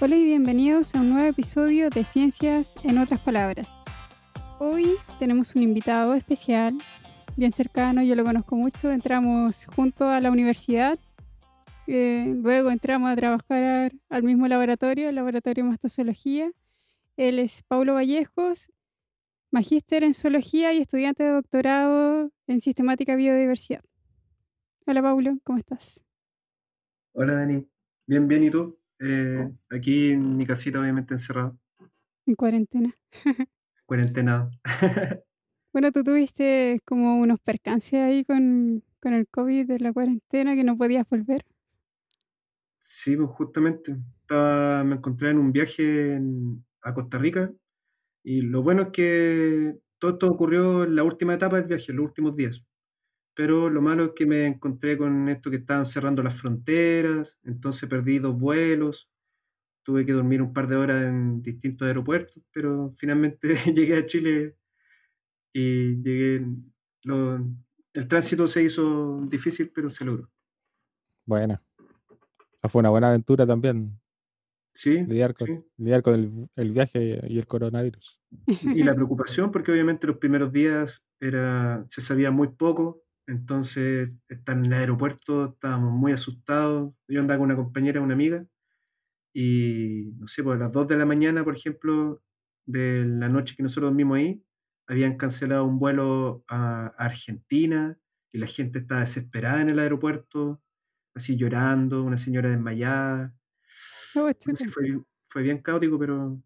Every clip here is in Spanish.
Hola y bienvenidos a un nuevo episodio de Ciencias en otras palabras. Hoy tenemos un invitado especial, bien cercano, yo lo conozco mucho, entramos junto a la universidad, eh, luego entramos a trabajar al mismo laboratorio, el laboratorio de mastozología. Él es Paulo Vallejos, magíster en zoología y estudiante de doctorado en sistemática biodiversidad. Hola Paulo, ¿cómo estás? Hola Dani, bien, bien, ¿y tú? Eh, aquí en mi casita obviamente encerrado. En cuarentena. Cuarentenado. bueno, tú tuviste como unos percances ahí con, con el COVID de la cuarentena que no podías volver. Sí, pues justamente. Estaba, me encontré en un viaje a Costa Rica y lo bueno es que todo esto ocurrió en la última etapa del viaje, en los últimos días. Pero lo malo es que me encontré con esto que estaban cerrando las fronteras, entonces perdí dos vuelos, tuve que dormir un par de horas en distintos aeropuertos, pero finalmente llegué a Chile y llegué. el tránsito se hizo difícil, pero se logró. Bueno, fue una buena aventura también. Sí, lidiar con, Lidiar con el, viaje y el coronavirus. Y la preocupación, porque obviamente los primeros días era, se sabía muy poco, entonces estar en el aeropuerto estábamos muy asustados. Yo andaba con una compañera, una amiga, y no sé, pues a las 2 de la mañana, por ejemplo, de la noche que nosotros dormimos ahí, habían cancelado un vuelo a Argentina y la gente estaba desesperada en el aeropuerto, así llorando, una señora desmayada. Oh, fue, fue, bien caótico, pero,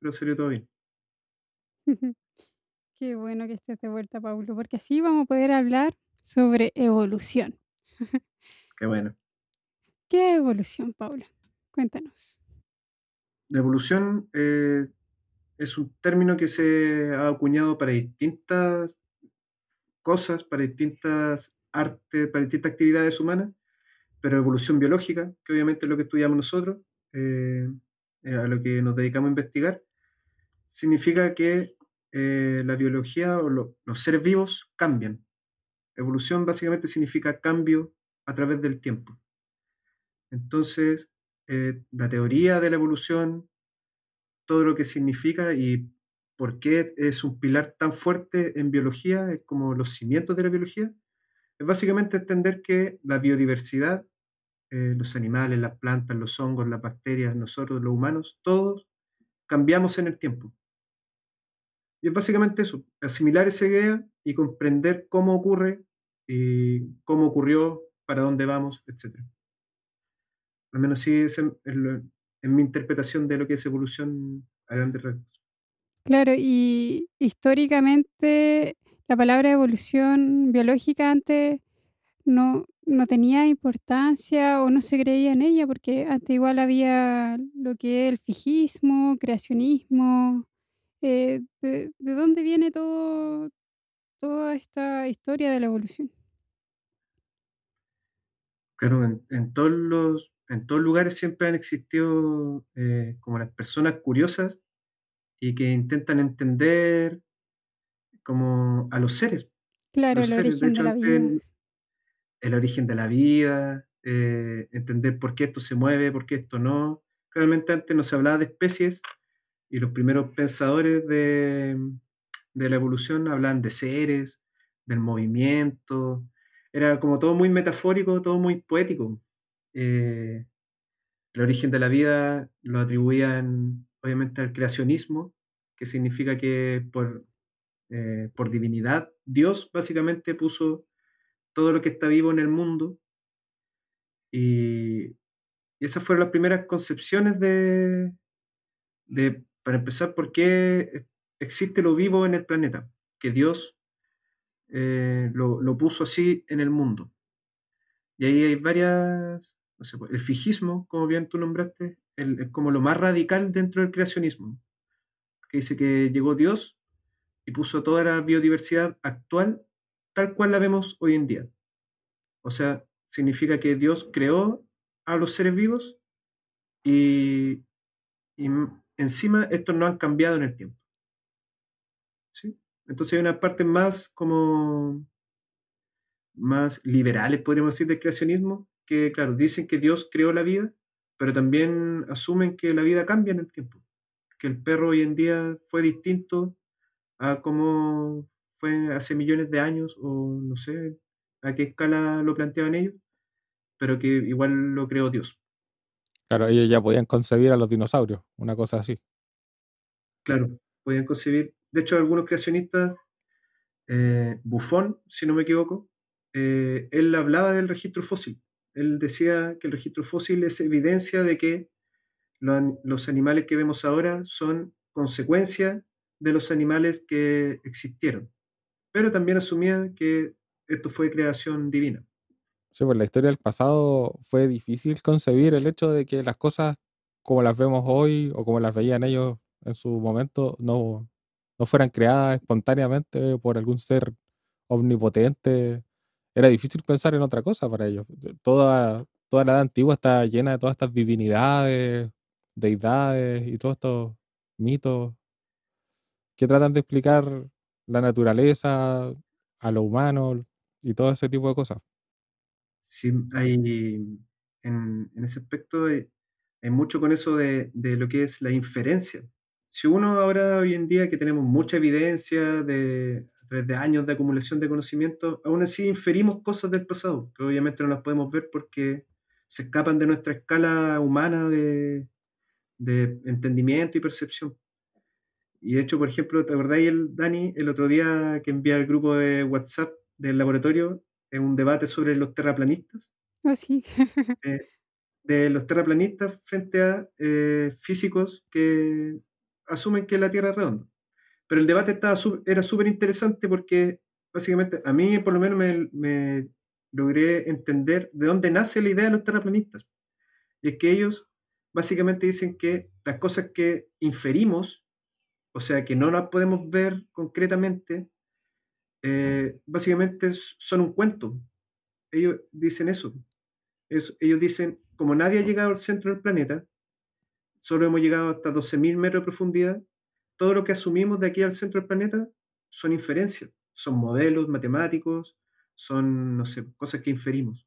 pero salió todo bien. Qué bueno que estés de vuelta, Paulo, porque así vamos a poder hablar sobre evolución. Qué bueno. ¿Qué evolución, Paulo? Cuéntanos. La evolución eh, es un término que se ha acuñado para distintas cosas, para distintas artes, para distintas actividades humanas, pero evolución biológica, que obviamente es lo que estudiamos nosotros, eh, a lo que nos dedicamos a investigar, significa que eh, la biología o los seres vivos cambian. Evolución básicamente significa cambio a través del tiempo. Entonces, eh, la teoría de la evolución, todo lo que significa y por qué es un pilar tan fuerte en biología, como los cimientos de la biología, es básicamente entender que la biodiversidad eh, los animales, las plantas, los hongos, las bacterias, nosotros, los humanos, todos cambiamos en el tiempo. Y es básicamente eso, asimilar esa idea y comprender cómo ocurre y cómo ocurrió, para dónde vamos, etc. Al menos sí es en, mi interpretación de lo que es evolución a grandes rasgos. Claro, y históricamente la palabra evolución biológica antes no, no tenía importancia o no se creía en ella, porque antes igual había lo que es el fijismo, creacionismo. Eh, de, dónde viene todo, toda esta historia de la evolución? Claro, en, todos los, en todos lugares siempre han existido eh, como las personas curiosas y que intentan entender como a los seres. Claro, el origen de, la vida el origen de la vida, eh, entender por qué esto se mueve, por qué esto no. Realmente antes no se hablaba de especies y los primeros pensadores de, la evolución hablaban de seres, del movimiento. Era como todo muy metafórico, todo muy poético. Eh, el origen de la vida lo atribuían obviamente al creacionismo, que significa que por, eh, por divinidad Dios básicamente puso todo lo que está vivo en el mundo. Y, esas fueron las primeras concepciones de, de, para empezar, por qué existe lo vivo en el planeta, que Dios eh, lo, puso así en el mundo. Y ahí hay varias, el fijismo, como bien tú nombraste, es como lo más radical dentro del creacionismo, que dice que llegó Dios y puso toda la biodiversidad actual tal cual la vemos hoy en día. O sea, significa que Dios creó a los seres vivos y, encima estos no han cambiado en el tiempo. ¿Sí? Entonces hay una parte más como más liberales, podríamos decir, del creacionismo, que claro, dicen que Dios creó la vida, pero también asumen que la vida cambia en el tiempo, que el perro hoy en día fue distinto a como fue hace millones de años, o no sé a qué escala lo planteaban ellos, pero que igual lo creó Dios. Claro, ellos ya podían concebir a los dinosaurios, una cosa así. Claro, podían concebir. De hecho, algunos creacionistas, eh, Buffon, si no me equivoco, eh, él hablaba del registro fósil. Él decía que el registro fósil es evidencia de que lo- los animales que vemos ahora son consecuencia de los animales que existieron. Pero también asumía que esto fue creación divina. Sí, pues la historia del pasado fue difícil concebir el hecho de que las cosas como las vemos hoy o como las veían ellos en su momento no, no fueran creadas espontáneamente por algún ser omnipotente. Era difícil pensar en otra cosa para ellos. Toda, toda la edad antigua está llena de todas estas divinidades, deidades y todos estos mitos que tratan de explicar la naturaleza, a lo humano y todo ese tipo de cosas. Sí, hay, en, en ese aspecto hay, hay mucho con eso de, de lo que es la inferencia. Si uno ahora, hoy en día, que tenemos mucha evidencia de, a través de años de acumulación de conocimiento, aún así inferimos cosas del pasado, que obviamente no las podemos ver porque se escapan de nuestra escala humana de, de entendimiento y percepción. Y de hecho, por ejemplo, ¿te acordáis, el, Dani, el otro día que envía al grupo de WhatsApp del laboratorio en un debate sobre los terraplanistas? Oh, sí. eh, de los terraplanistas frente a eh, físicos que asumen que la Tierra es redonda. Pero el debate estaba era súper interesante porque básicamente a mí por lo menos me, me logré entender de dónde nace la idea de los terraplanistas. Y es que ellos básicamente dicen que las cosas que inferimos, o sea, que no las podemos ver concretamente, eh, básicamente son un cuento. Ellos dicen eso. Es- ellos dicen, como nadie ha llegado al centro del planeta, solo hemos llegado hasta 12.000 metros de profundidad, todo lo que asumimos de aquí al centro del planeta son inferencias, son modelos matemáticos, son, no sé, cosas que inferimos.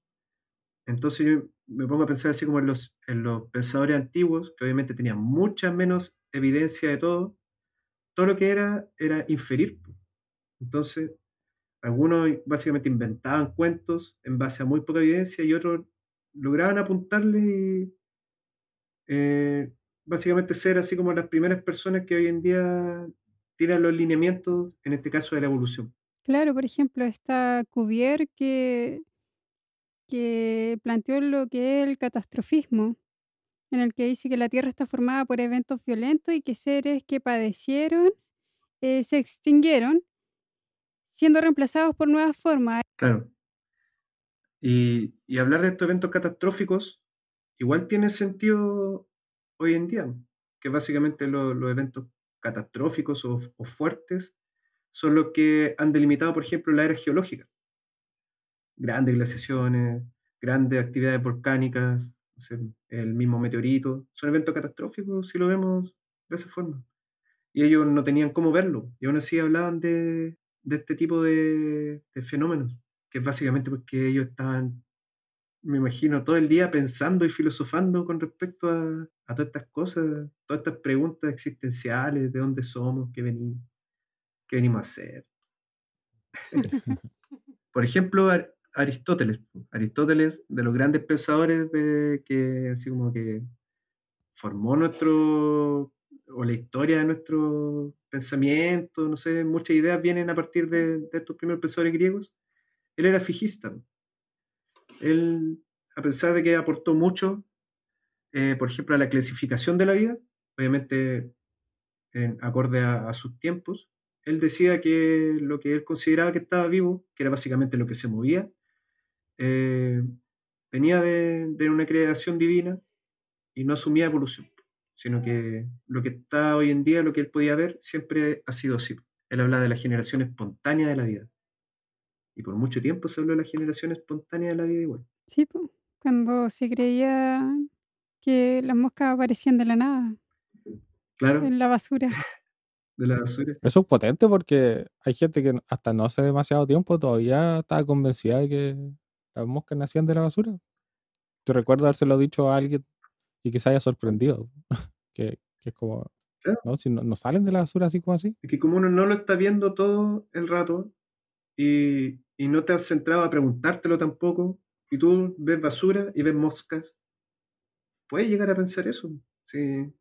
Entonces yo me pongo a pensar así como en los, en los pensadores antiguos, que obviamente tenían mucha menos evidencia de todo, todo lo que era era inferir. Entonces, algunos básicamente inventaban cuentos en base a muy poca evidencia y otros lograban apuntarle y eh, básicamente ser así como las primeras personas que hoy en día tiran los lineamientos, en este caso de la evolución. Claro, por ejemplo, está Cuvier que, que planteó lo que es el catastrofismo, en el que dice que la Tierra está formada por eventos violentos y que seres que padecieron eh, se extinguieron, siendo reemplazados por nuevas formas. Claro. Y, hablar de estos eventos catastróficos igual tiene sentido hoy en día, que básicamente lo- los eventos catastróficos o, o fuertes son los que han delimitado, por ejemplo, la era geológica. Grandes glaciaciones, grandes actividades volcánicas, el mismo meteorito, son eventos catastróficos si lo vemos de esa forma. Y ellos no tenían cómo verlo, y aún así hablaban de, de este tipo de, de fenómenos, que es básicamente porque ellos estaban, me imagino, todo el día pensando y filosofando con respecto a, a todas estas cosas, todas estas preguntas existenciales, de dónde somos, qué venimos, qué venimos a hacer. Por ejemplo, Ar- Aristóteles. Aristóteles, de los grandes pensadores de que así como que formó nuestro o la historia de nuestro pensamiento, no sé, muchas ideas vienen a partir de, de estos primeros pensadores griegos. Él era fijista. Él, a pesar de que aportó mucho, eh, por ejemplo, a la clasificación de la vida, obviamente en acorde a, a sus tiempos, él decía que lo que él consideraba que estaba vivo, que era básicamente lo que se movía, eh, venía de, de una creación divina y no asumía evolución, sino que lo que está hoy en día, lo que él podía ver, siempre ha sido así. Él habla de la generación espontánea de la vida. Y por mucho tiempo se habló de la generación espontánea de la vida igual. Sí, cuando se creía que las moscas aparecían de la nada, Claro, en la basura. de la basura. Eso es potente porque hay gente que hasta no hace demasiado tiempo todavía estaba convencida de que las moscas nacían de la basura. Yo recuerdo habérselo dicho a alguien y que se haya sorprendido. que, que es como, Claro. ¿no? Si no, no salen de la basura así como así. Es que como uno no lo está viendo todo el rato y, y no te has centrado a preguntártelo tampoco, y tú ves basura y ves moscas, puedes llegar a pensar eso. Sí,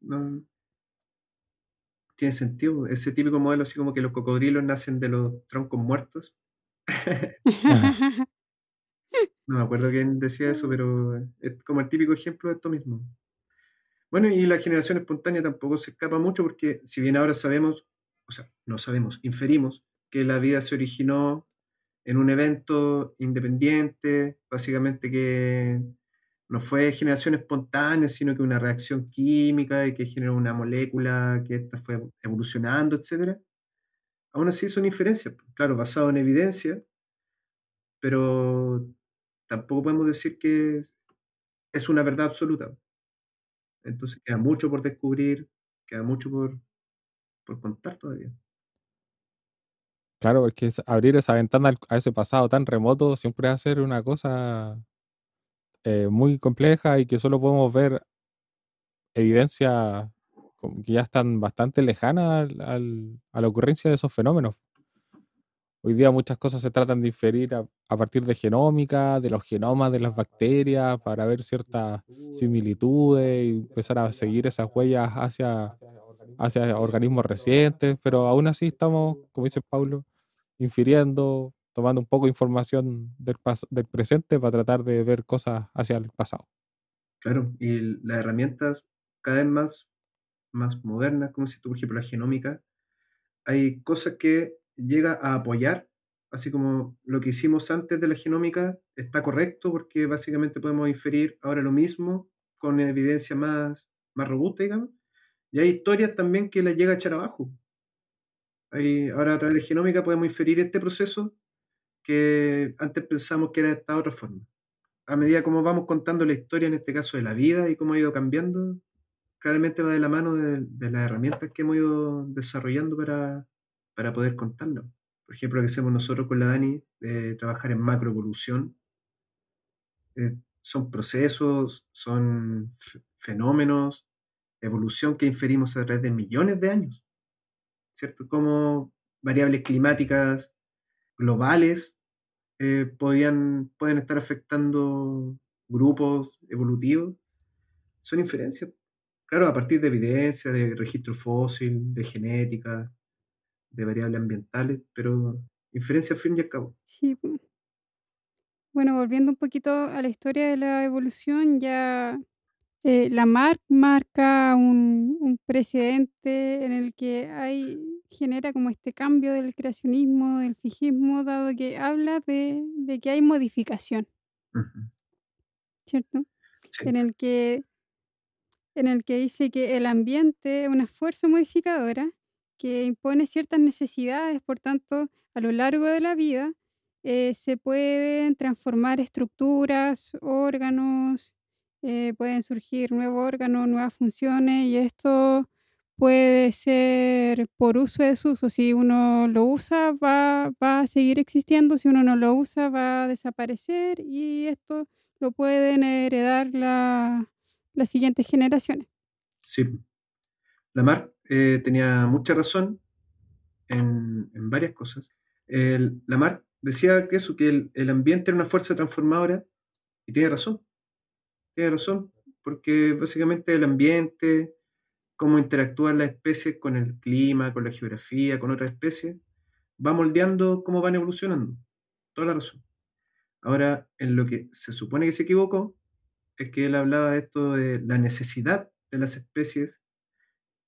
no, tiene sentido. Ese típico modelo así como que los cocodrilos nacen de los troncos muertos. No me acuerdo quién decía eso, pero es como el típico ejemplo de esto mismo. Bueno, y la generación espontánea tampoco se escapa mucho porque si bien ahora sabemos, o sea, no sabemos, inferimos que la vida se originó en un evento independiente, básicamente que no fue generación espontánea, sino que una reacción química y que generó una molécula que esta fue evolucionando, etc. Aún así son inferencias, claro, basado en evidencia, pero tampoco podemos decir que es- es una verdad absoluta. Entonces queda mucho por descubrir, queda mucho por, por contar todavía. Claro, porque abrir esa ventana a ese pasado tan remoto siempre va a ser una cosa eh, muy compleja y que solo podemos ver evidencias como que ya están bastante lejanas al- al- a la ocurrencia de esos fenómenos. Hoy día muchas cosas se tratan de inferir a, partir de genómica, de los genomas de las bacterias, para ver ciertas similitudes y empezar a seguir esas huellas hacia, hacia organismos recientes, pero aún así estamos, como dice Paulo, infiriendo, tomando un poco de información del presente para tratar de ver cosas hacia el pasado. Claro, y las herramientas cada vez más, más modernas, como si tú, por ejemplo, la genómica, hay cosas que llega a apoyar, así como lo que hicimos antes de la genómica está correcto porque básicamente podemos inferir ahora lo mismo con evidencia más, más robusta, digamos, y hay historias también que las llega a echar abajo. Hay, ahora a través de genómica podemos inferir este proceso que antes pensamos que era de esta otra forma. A medida como vamos contando la historia, en este caso de la vida y cómo ha ido cambiando, claramente va de la mano de, de las herramientas que hemos ido desarrollando para, para poder contarlo. Por ejemplo, lo que hacemos nosotros con la Dani, de trabajar en macroevolución. Eh, son procesos, son fenómenos, evolución que inferimos a través de millones de años, ¿cierto? Como variables climáticas globales eh, pueden estar afectando grupos evolutivos. Son inferencias, claro, a partir de evidencia, de registro fósil, de genética, de variables ambientales, pero inferencia al fin y al cabo. Sí. Bueno, volviendo un poquito a la historia de la evolución, ya eh, Lamarck marca un, un precedente en el que hay, genera como este cambio del creacionismo, del fijismo, dado que habla de, de que hay modificación. ¿cierto? Sí, En el que en el que dice que el ambiente es una fuerza modificadora que impone ciertas necesidades, por tanto, a lo largo de la vida eh, se pueden transformar estructuras, órganos, eh, pueden surgir nuevos órganos, nuevas funciones y esto puede ser por uso y desuso. Si uno lo usa va, va a seguir existiendo, si uno no lo usa va a desaparecer y esto lo pueden heredar la- las siguientes generaciones. sí. Lamarck eh, tenía mucha razón en, varias cosas. El, Lamarck decía que el, el ambiente era una fuerza transformadora, y tiene razón, tiene razón, porque básicamente el ambiente, cómo interactúan las especies con el clima, con la geografía, con otras especies, va moldeando cómo van evolucionando. Toda la razón. Ahora, en lo que se supone que se equivocó, es que él hablaba de esto de la necesidad de las especies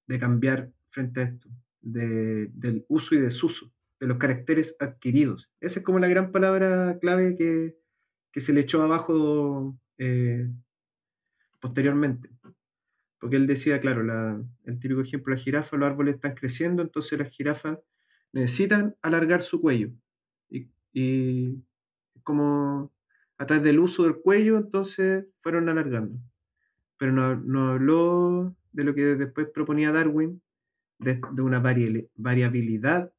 de cambiar frente a esto, de- del uso y desuso, de los caracteres adquiridos. Esa es como la gran palabra clave que, que se le echó abajo eh, posteriormente. Porque él decía, claro, la- el típico ejemplo, la jirafa, los árboles están creciendo, entonces las jirafas necesitan alargar su cuello. Y, y como a través del uso del cuello, entonces fueron alargando. Pero no, no habló de lo que después proponía Darwin, de, una vari- variabilidad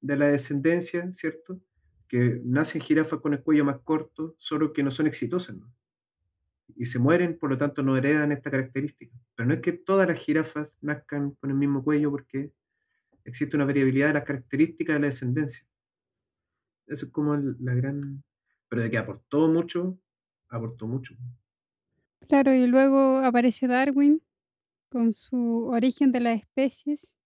de la descendencia, ¿cierto? Que nacen jirafas con el cuello más corto, solo que no son exitosas, ¿no? y se mueren, por lo tanto no heredan esta característica. Pero no es que todas las jirafas nazcan con el mismo cuello porque existe una variabilidad de las características de la descendencia. Eso es como la gran... Pero de que aportó mucho, aportó mucho. Claro, y luego aparece Darwin con su origen de las especies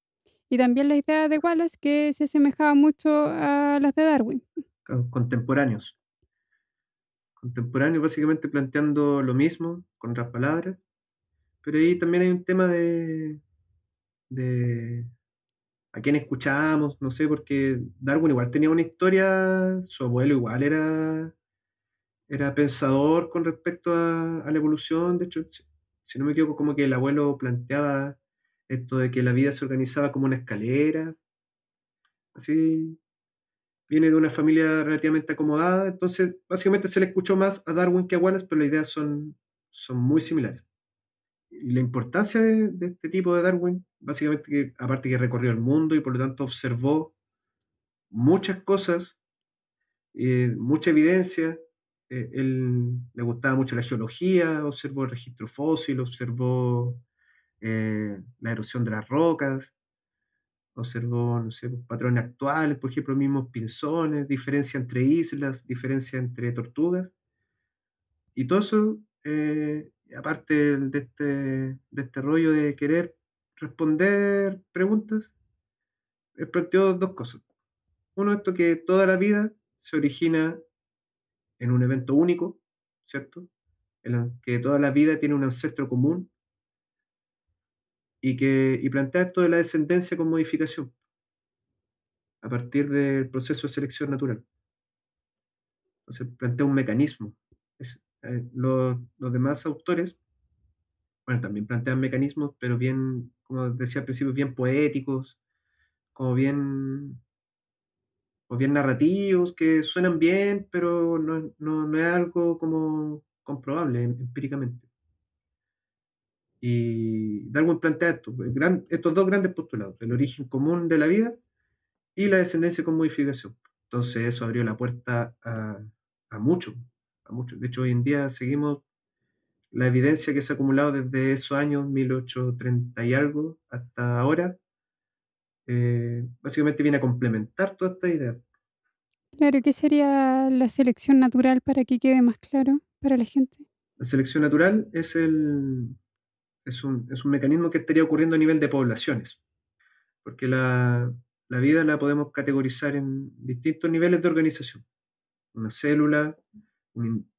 y también la idea de Wallace que se asemejaba mucho a las de Darwin. contemporáneos. Contemporáneos básicamente planteando lo mismo con otras palabras, pero ahí también hay un tema de, de a quién escuchamos, no sé, porque Darwin igual tenía una historia, su abuelo igual era, era pensador con respecto a, a la evolución, de hecho, si no me equivoco, como que el abuelo planteaba esto de que la vida se organizaba como una escalera, así, viene de una familia relativamente acomodada, entonces básicamente se le escuchó más a Darwin que a Wallace, pero las ideas son, son muy similares. Y la importancia de, este tipo de Darwin, básicamente que aparte que recorrió el mundo y por lo tanto observó muchas cosas, eh, mucha evidencia, eh, él le gustaba mucho la geología, observó el registro fósil, observó eh, la erosión de las rocas, observó, no sé, pues, patrones actuales, por ejemplo, mismos pinzones, diferencia entre islas, diferencia entre tortugas. Y todo eso, eh, aparte de este, de este rollo de querer responder preguntas, planteó dos cosas. Uno, esto que toda la vida se origina en un evento único, ¿cierto? Que toda la vida tiene un ancestro común y que y plantea esto de la descendencia con modificación a partir del proceso de selección natural. Entonces plantea un mecanismo. Eh, los, los, demás autores, bueno, también plantean mecanismos, pero bien, como decía al principio, bien poéticos, como bien, o bien narrativos, que suenan bien, pero no, no, no es algo como comprobable empíricamente. Y Darwin plantea esto, estos dos grandes postulados, el origen común de la vida y la descendencia con modificación. Entonces eso abrió la puerta a, a mucho, a mucho. De hecho, hoy en día seguimos la evidencia que se ha acumulado desde esos años, 1830 y algo, hasta ahora, eh, básicamente viene a complementar toda esta idea. Claro, ¿qué sería la selección natural para que quede más claro para la gente? La selección natural es el, es un, mecanismo que estaría ocurriendo a nivel de poblaciones, porque la, vida la podemos categorizar en distintos niveles de organización. Una célula,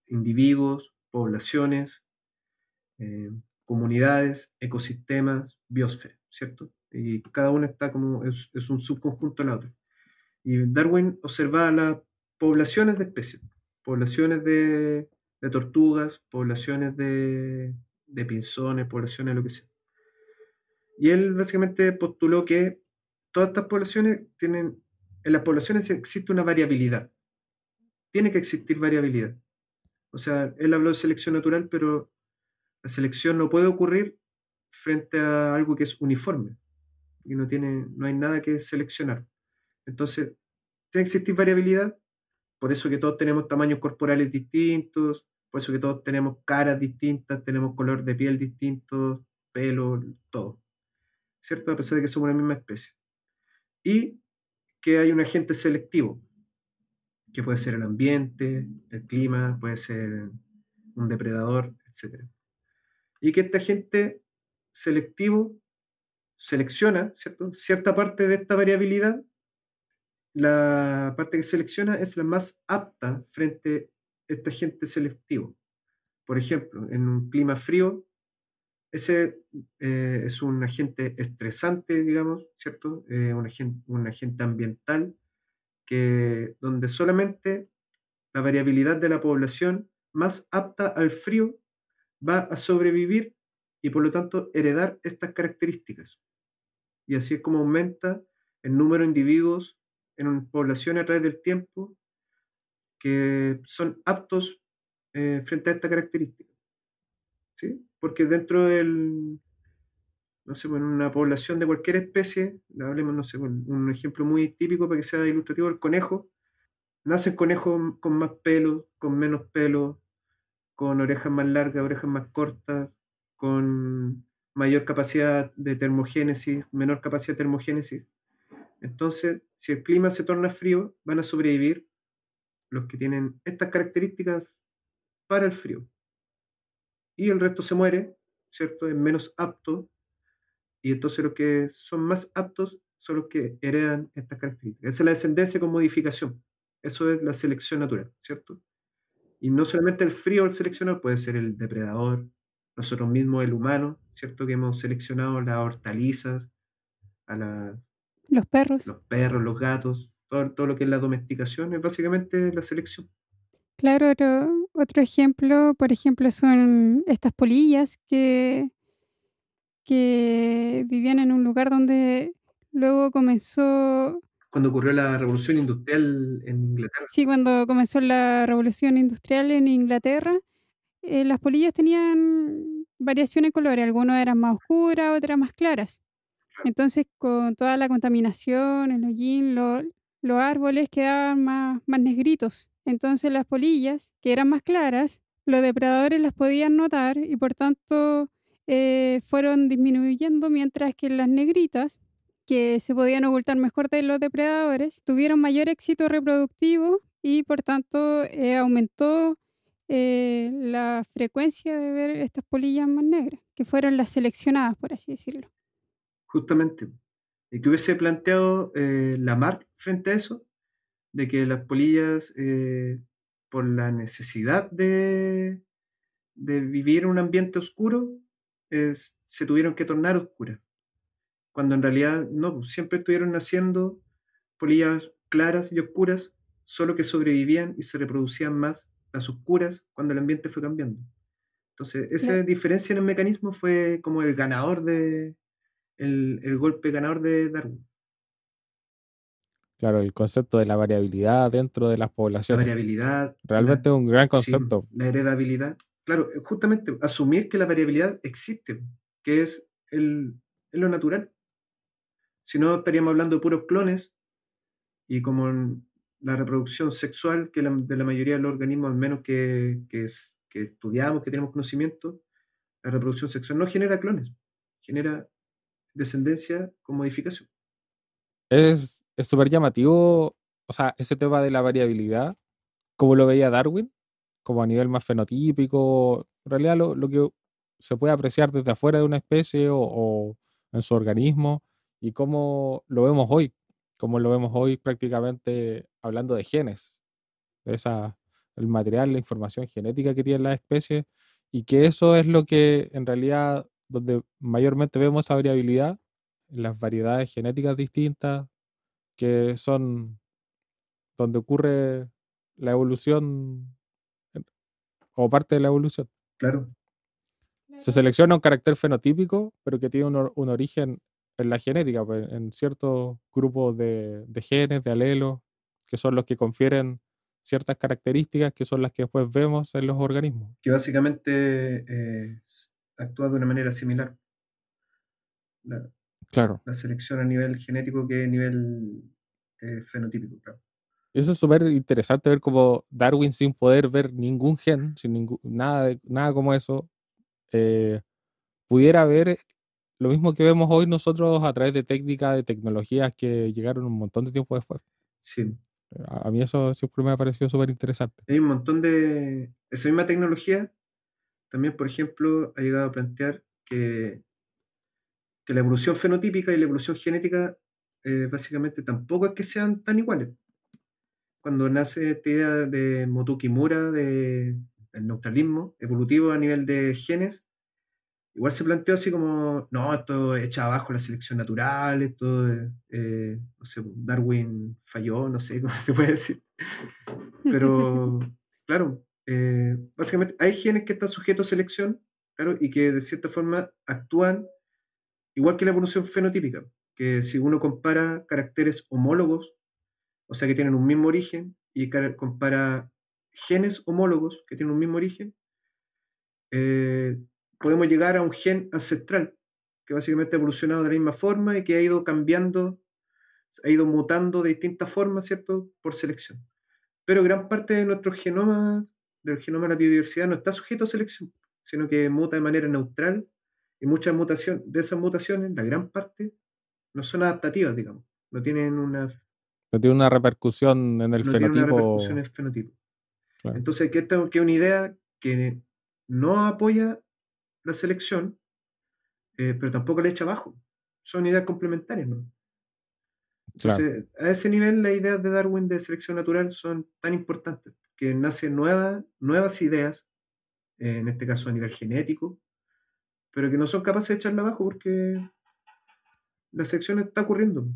individuos, poblaciones, eh, comunidades, ecosistemas, biosfera, ¿cierto? Y cada una está como, es, un subconjunto de la otra. Y Darwin observaba las poblaciones de especies, poblaciones de tortugas, poblaciones de, de pinzones, poblaciones, lo que sea. Y él básicamente postuló que todas estas poblaciones tienen, en las poblaciones existe una variabilidad. Tiene que existir variabilidad. O sea, él habló de selección natural, pero la selección no puede ocurrir frente a algo que es uniforme y no, tiene, no hay nada que seleccionar. Entonces, tiene que existir variabilidad, por eso que todos tenemos tamaños corporales distintos, por eso que todos tenemos caras distintas, tenemos color de piel distinto, pelo, todo. ¿Cierto? A pesar de que somos la misma especie. Y que hay un agente selectivo, que puede ser el ambiente, el clima, puede ser un depredador, etc. Y que este agente selectivo selecciona ¿cierto? cierta parte de esta variabilidad. La parte que selecciona es la más apta frente este agente selectivo. Por ejemplo, en un clima frío, ese eh, es un agente estresante, digamos, ¿cierto? Eh, un, agente, un agente ambiental que, donde solamente la variabilidad de la población más apta al frío va a sobrevivir y por lo tanto heredar estas características. Y así es como aumenta el número de individuos en una población a través del tiempo que son aptos eh, frente a esta característica. ¿sí? Porque dentro del, no sé, bueno, una población de cualquier especie, hablemos, no sé, un ejemplo muy típico para que sea ilustrativo, el conejo, nacen conejos con más pelo, con menos pelo, con orejas más largas, orejas más cortas, con mayor capacidad de termogénesis, menor capacidad de termogénesis. Entonces, si el clima se torna frío, van a sobrevivir los que tienen estas características para el frío. Y el resto se muere, ¿cierto? Es menos apto. Y entonces los que son más aptos son los que heredan estas características. Esa es la descendencia con modificación. Eso es la selección natural, ¿cierto? Y no solamente el frío el seleccionador, puede ser el depredador, nosotros mismos, el humano, ¿cierto? Que hemos seleccionado las hortalizas, a los perros. Los perros, los gatos, todo, todo lo que es la domesticación es básicamente la selección. Claro, otro, ejemplo, por ejemplo, son estas polillas que, que vivían en un lugar donde luego comenzó... Cuando ocurrió la revolución industrial en Inglaterra. Sí, cuando comenzó la revolución industrial en Inglaterra, eh, las polillas tenían variación en colores, algunas eran más oscuras, otras más claras. Entonces, con toda la contaminación, el hollín, los árboles quedaban más, más negritos. Entonces, las polillas, que eran más claras, los depredadores las podían notar y por tanto eh, fueron disminuyendo, mientras que las negritas, que se podían ocultar mejor de los depredadores, tuvieron mayor éxito reproductivo y por tanto eh, aumentó eh, la frecuencia de ver estas polillas más negras, que fueron las seleccionadas, por así decirlo. Justamente. Y que hubiese planteado eh, la Lamarck frente a eso, de que las polillas, eh, por la necesidad de, de, vivir en un ambiente oscuro, se tuvieron que tornar oscuras. Cuando en realidad no, pues, siempre estuvieron naciendo polillas claras y oscuras, solo que sobrevivían y se reproducían más las oscuras cuando el ambiente fue cambiando. Entonces, esa diferencia en el mecanismo fue como el ganador de, el, golpe ganador de Darwin. Claro, el concepto de la variabilidad dentro de las poblaciones. La variabilidad. Realmente es un gran concepto. la heredabilidad. Claro, eh, justamente asumir que la variabilidad existe, que es, el, es lo natural. Si no, estaríamos hablando de puros clones y como la reproducción sexual que de la mayoría de los organismos, al menos que, que, que estudiamos, que tenemos conocimiento, la reproducción sexual no genera clones, genera descendencia con modificación. Es súper llamativo, o sea, ese tema de la variabilidad, como lo veía Darwin, como a nivel más fenotípico, en realidad lo, lo que se puede apreciar desde afuera de una especie o, o en su organismo y cómo lo vemos hoy, como lo vemos hoy prácticamente hablando de genes, de esa, el material, la información genética que tienen las especies, y que eso es lo que en realidad, donde mayormente vemos esa variabilidad, las variedades genéticas distintas, que son donde ocurre la evolución o parte de la evolución. Claro. Se selecciona un carácter fenotípico, pero que tiene un, un origen en la genética, pues, en ciertos grupos de, genes, de alelos, que son los que confieren ciertas características que son las que después vemos en los organismos. Que básicamente eh, actúa de una manera similar. La, claro. La selección a nivel genético que a nivel eh, fenotípico, claro. Eso es súper interesante ver cómo Darwin sin poder ver ningún gen, sin ningún, nada, nada como eso, eh, pudiera ver lo mismo que vemos hoy nosotros a través de técnicas, de tecnologías que llegaron un montón de tiempo después. Sí. A, mí eso siempre me ha parecido súper interesante. Hay un montón de... Esa misma tecnología también, por ejemplo, ha llegado a plantear que, que la evolución fenotípica y la evolución genética eh, básicamente tampoco es que sean tan iguales. Cuando nace esta idea de Motu Mura, de, del neutralismo evolutivo a nivel de genes, igual se planteó así como, no, esto echa abajo la selección natural, esto, eh, no sé, Darwin falló, no sé cómo se puede decir. Pero, claro, eh, básicamente hay genes que están sujetos a selección, claro, y que de cierta forma actúan igual que la evolución fenotípica, que si uno compara caracteres homólogos, o sea, que tienen un mismo origen, y compara genes homólogos que tienen un mismo origen, eh, podemos llegar a un gen ancestral, que básicamente ha evolucionado de la misma forma y que ha ido cambiando, ha ido mutando de distintas formas, ¿cierto? Por selección. Pero gran parte de nuestro genoma del genoma de la biodiversidad no está sujeto a selección, sino que muta de manera neutral y muchas mutaciones, de esas mutaciones, la gran parte, no son adaptativas, digamos, no tienen una... No tiene una repercusión en el no fenotipo. Tiene una repercusión en el fenotipo. Claro. Entonces, aquí tengo que una idea que no apoya la selección, eh, pero tampoco le echa abajo. Son ideas complementarias, ¿no? Claro. Entonces, a ese nivel, las ideas de Darwin de selección natural son tan importantes, que nacen nuevas, nuevas ideas, eh, en este caso a nivel genético, pero que no son capaces de echarla abajo porque la selección está ocurriendo.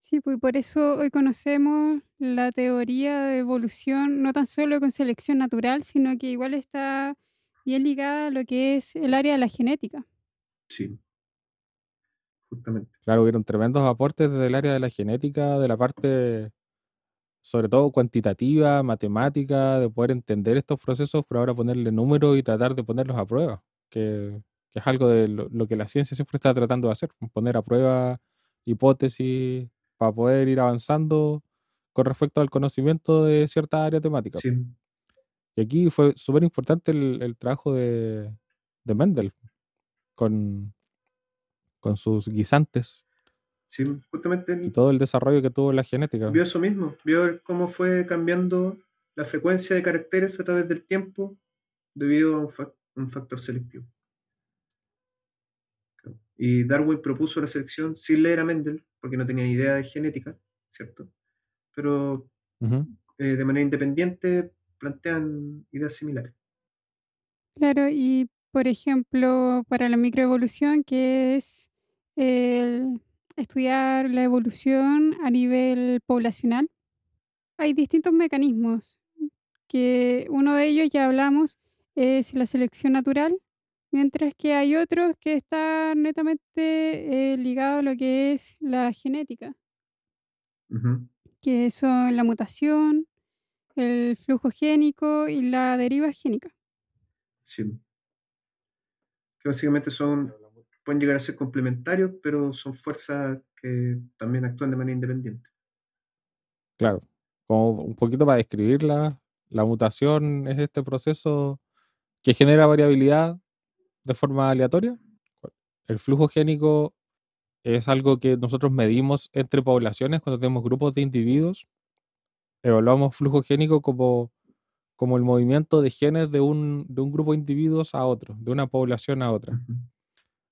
Sí, pues por eso hoy conocemos la teoría de evolución, no tan solo con selección natural, sino que igual está bien ligada a lo que es el área de la genética. Sí, justamente. Claro, hubieron tremendos aportes desde el área de la genética, de la parte, sobre todo cuantitativa, matemática, de poder entender estos procesos, pero ahora ponerle números y tratar de ponerlos a prueba, que, que es algo de lo, lo que la ciencia siempre está tratando de hacer, poner a prueba hipótesis para poder ir avanzando con respecto al conocimiento de cierta área temática. Sí, Y aquí fue súper importante el, el trabajo de, de Mendel con, con sus guisantes sí, justamente y todo el desarrollo que tuvo la genética. vio eso mismo, vio cómo fue cambiando la frecuencia de caracteres a través del tiempo debido a un, fac- un factor selectivo. Y Darwin propuso la selección sin leer a Mendel, porque no tenía idea de genética, ¿cierto? Pero eh, de manera independiente plantean ideas similares. Claro, y por ejemplo, para la microevolución, que es el estudiar la evolución a nivel poblacional, hay distintos mecanismos, que uno de ellos ya hablamos, es la selección natural, mientras que hay otros que están netamente eh, ligados a lo que es la genética, que son la mutación, el flujo génico y la deriva génica. Sí. Que básicamente son, pueden llegar a ser complementarios, pero son fuerzas que también actúan de manera independiente. Claro, como un poquito para describirla, la mutación es este proceso que genera variabilidad de forma aleatoria. El flujo génico es algo que nosotros medimos entre poblaciones cuando tenemos grupos de individuos. Evaluamos flujo génico como, como el movimiento de genes de un, de un grupo de individuos a otro, de una población a otra.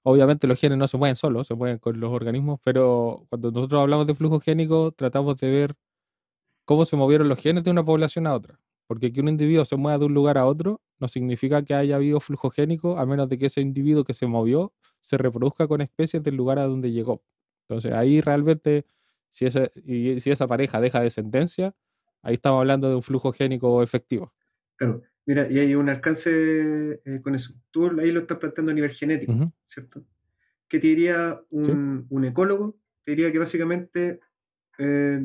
Obviamente los genes no se mueven solos, se mueven con los organismos, pero cuando nosotros hablamos de flujo génico tratamos de ver cómo se movieron los genes de una población a otra. Porque que un individuo se mueva de un lugar a otro no significa que haya habido flujo génico, a menos de que ese individuo que se movió se reproduzca con especies del lugar a donde llegó. Entonces ahí realmente, si esa, y si esa pareja deja descendencia, ahí estamos hablando de un flujo génico efectivo. Claro, mira, y hay un alcance eh, con eso. Tú ahí lo estás planteando a nivel genético. ¿cierto? ¿Qué te diría un, un ecólogo? Te diría que básicamente eh,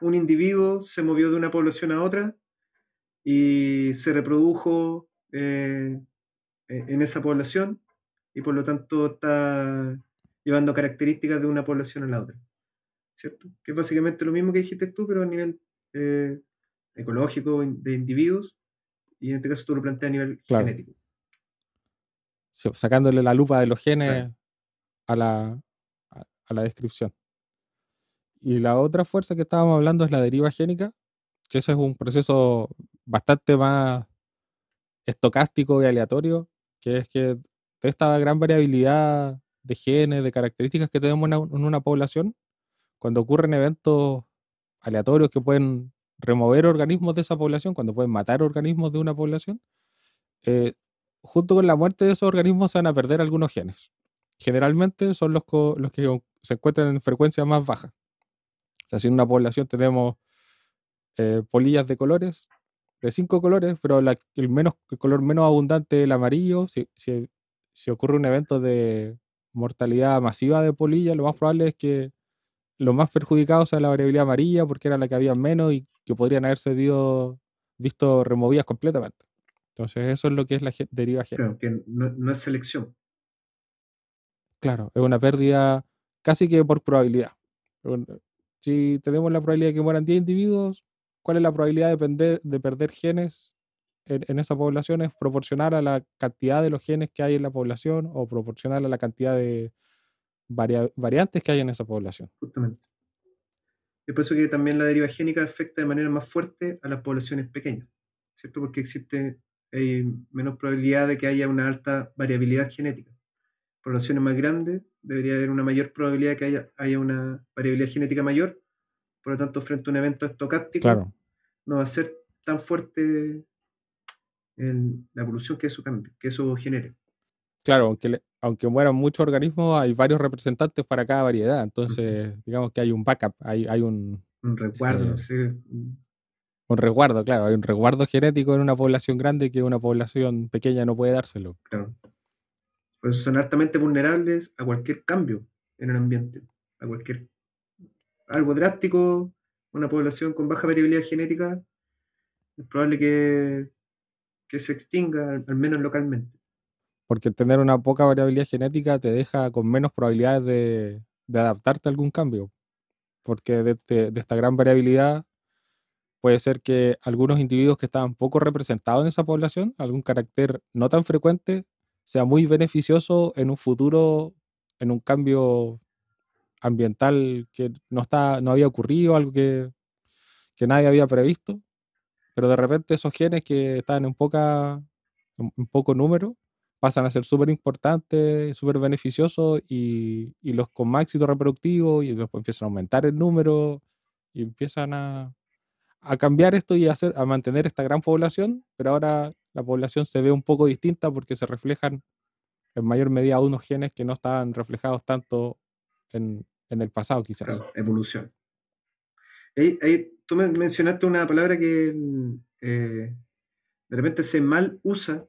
un individuo se movió de una población a otra y se reprodujo eh, en en esa población y por lo tanto está llevando características de una población a la otra, ¿cierto? Que es básicamente lo mismo que dijiste tú, pero a nivel eh, ecológico de individuos y en este caso tú lo planteas a nivel Claro. genético. Sí, Sacándole la lupa de los genes Claro. a, la, a, a la descripción. Y la otra fuerza que estábamos hablando es la deriva génica, que ese es un proceso bastante más estocástico y aleatorio, que es que de esta gran variabilidad de genes, de características que tenemos en una, en una población, cuando ocurren eventos aleatorios que pueden remover organismos de esa población, cuando pueden matar organismos de una población, eh, junto con la muerte de esos organismos se van a perder algunos genes. Generalmente son los, los que se encuentran en frecuencias más bajas. O si en una población tenemos eh, polillas de colores, de cinco colores, pero el, menos, el color menos abundante es el amarillo, si, si, si ocurre un evento de mortalidad masiva de polillas, lo más probable es que lo más perjudicado sea la variabilidad amarilla, porque era la que había menos y que podrían haberse visto, visto removidas completamente. Entonces, eso es lo que es la deriva génica. Claro, que no, no es selección. Claro, es una pérdida casi que por probabilidad. Si tenemos la probabilidad de que mueran 10 individuos, ¿cuál es la probabilidad de perder genes en, en esa población es proporcional a la cantidad de los genes que hay en la población o proporcional a la cantidad de varia- variantes que hay en esa población. justamente. Es por eso que también la deriva génica afecta de manera más fuerte a las poblaciones pequeñas, ¿cierto? Porque existe hay menos probabilidad de que haya una alta variabilidad genética. Poblaciones más grandes debería haber una mayor probabilidad de que haya, haya una variabilidad genética mayor, por lo tanto, frente a un evento estocástico, Claro. no va a ser tan fuerte el- la evolución que eso cambie, que eso genere. Claro, aunque, le- aunque mueran muchos organismos, hay varios representantes para cada variedad. Entonces, digamos que hay un backup, hay, hay un, Un resguardo, Sí. no sé, un- resguardo, claro, hay un resguardo genético en una población grande que una población pequeña no puede dárselo. Claro. Por eso son altamente vulnerables a cualquier cambio en el ambiente, a cualquier algo drástico, una población con baja variabilidad genética, es probable que, que se extinga, al menos localmente. Porque tener una poca variabilidad genética te deja con menos probabilidades de, de adaptarte a algún cambio. Porque de, este- de esta gran variabilidad puede ser que algunos individuos que estaban poco representados en esa población, algún carácter no tan frecuente, sea muy beneficioso en un futuro, en un cambio ambiental que no, está, no había ocurrido, algo que, que nadie había previsto. Pero de repente esos genes que estaban en, poca, en, en poco número pasan a ser súper importantes, súper beneficiosos y, y los con más éxito reproductivo y después empiezan a aumentar el número y empiezan a, a cambiar esto y a, hacer, a mantener esta gran población, pero ahora la población se ve un poco distinta porque se reflejan en mayor medida unos genes que no estaban reflejados tanto en, en el pasado quizás. Claro, evolución. Ahí, ahí tú me mencionaste una palabra que eh, de repente se mal usa,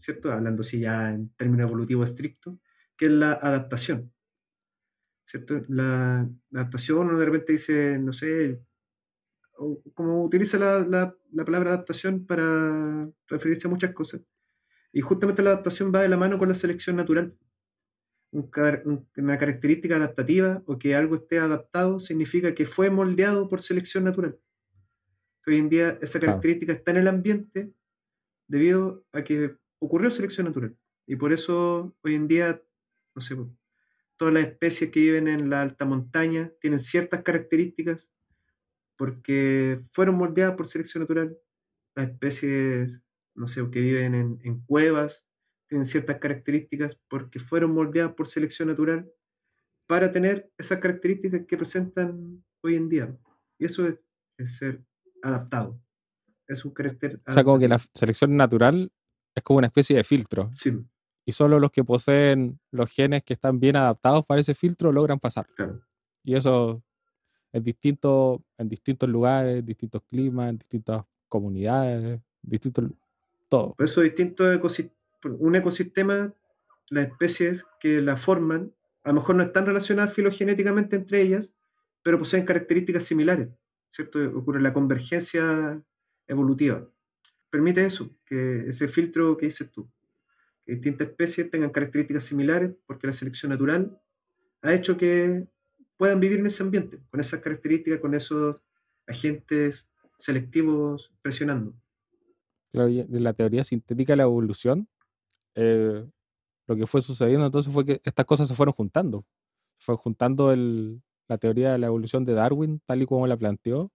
¿cierto? Hablando así ya en términos evolutivos estrictos, que es la adaptación. ¿Cierto? La, la adaptación, uno de repente dice, no sé, como utiliza la, la- la palabra adaptación para referirse a muchas cosas. Y justamente la adaptación va de la mano con la selección natural. Un una característica adaptativa o que algo esté adaptado significa que fue moldeado por selección natural. Que hoy en día esa característica está en el ambiente debido a que ocurrió selección natural. Y por eso hoy en día, no sé, todas las especies que viven en la alta montaña tienen ciertas características porque fueron moldeadas por selección natural. Las especies, no sé, que viven en, en cuevas tienen ciertas características porque fueron moldeadas por selección natural para tener esas características que presentan hoy en día. Y eso es, es ser adaptado. Es un carácter O sea, como que la selección natural es como una especie de filtro Sí, y solo los que poseen los genes que están bien adaptados para ese filtro logran pasar. claro. Y eso es distinto en distintos lugares, distintos climas, en distintas comunidades, distintos todo. Por eso distintos ecosist- un ecosistema, las especies que la forman, a lo mejor no están relacionadas filogenéticamente entre ellas, pero poseen características similares, ¿cierto? Ocurre la convergencia evolutiva. Permite eso, que ese filtro que dices tú, que distintas especies tengan características similares, porque la selección natural ha hecho que puedan vivir en ese ambiente, con esas características, con esos agentes selectivos presionando. En la teoría sintética de la evolución, eh, lo que fue sucediendo entonces fue que estas cosas se fueron juntando. Fue juntando el- la teoría de la evolución de Darwin, tal y como la planteó,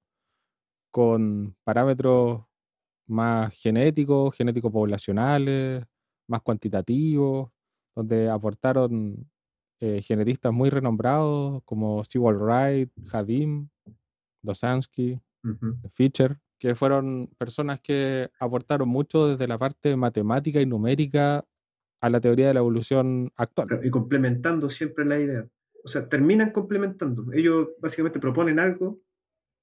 con parámetros más genéticos, genéticos poblacionales, más cuantitativos, donde aportaron eh, genetistas muy renombrados como Sewell Wright, Hadim, Dosansky, Ujú. Fischer, que fueron personas que aportaron mucho desde la parte matemática y numérica a la teoría de la evolución actual. Y complementando siempre la idea. O sea, terminan complementando. Ellos básicamente proponen algo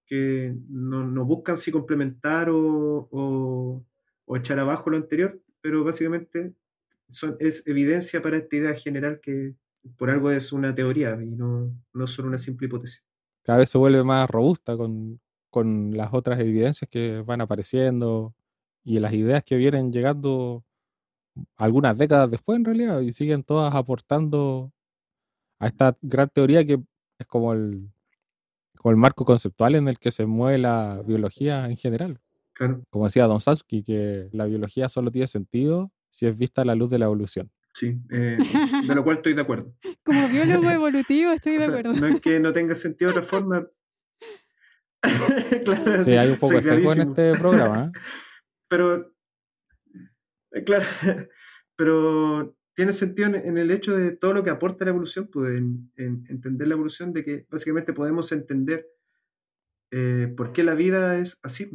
que no, no buscan si complementar o, o- echar abajo lo anterior, pero básicamente es evidencia para esta idea general que por algo es una teoría y no, no solo una simple hipótesis. Cada vez se vuelve más robusta con, con las otras evidencias que van apareciendo y las ideas que vienen llegando algunas décadas después en realidad y siguen todas aportando a esta gran teoría que es como el, como el marco conceptual en el que se mueve la biología en general. Claro, Como decía Don Sansky, que la biología solo tiene sentido si es vista a la luz de la evolución. sí. eh, de lo cual estoy de acuerdo. Como biólogo evolutivo estoy O de sea, acuerdo. no es que no tenga sentido de otra forma. claro, Sí, hay un poco de seco en este programa. ¿eh? Pero, eh, claro, pero tiene sentido en, en el hecho de todo lo que aporta la evolución, pues en, en entender la evolución, de que básicamente podemos entender eh, por qué la vida es así.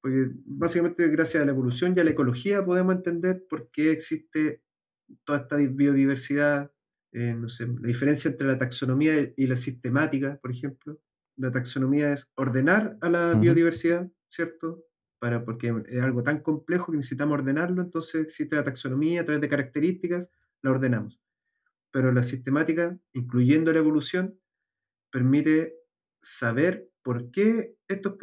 Porque básicamente gracias a la evolución y a la ecología podemos entender por qué existe toda esta di- biodiversidad, eh, no sé, la diferencia entre la taxonomía y- la sistemática, por ejemplo. La taxonomía es ordenar a la biodiversidad, ¿cierto? Para, porque es algo tan complejo que necesitamos ordenarlo, entonces existe la taxonomía a través de características, la ordenamos. Pero la sistemática, incluyendo la evolución, permite saber por qué estos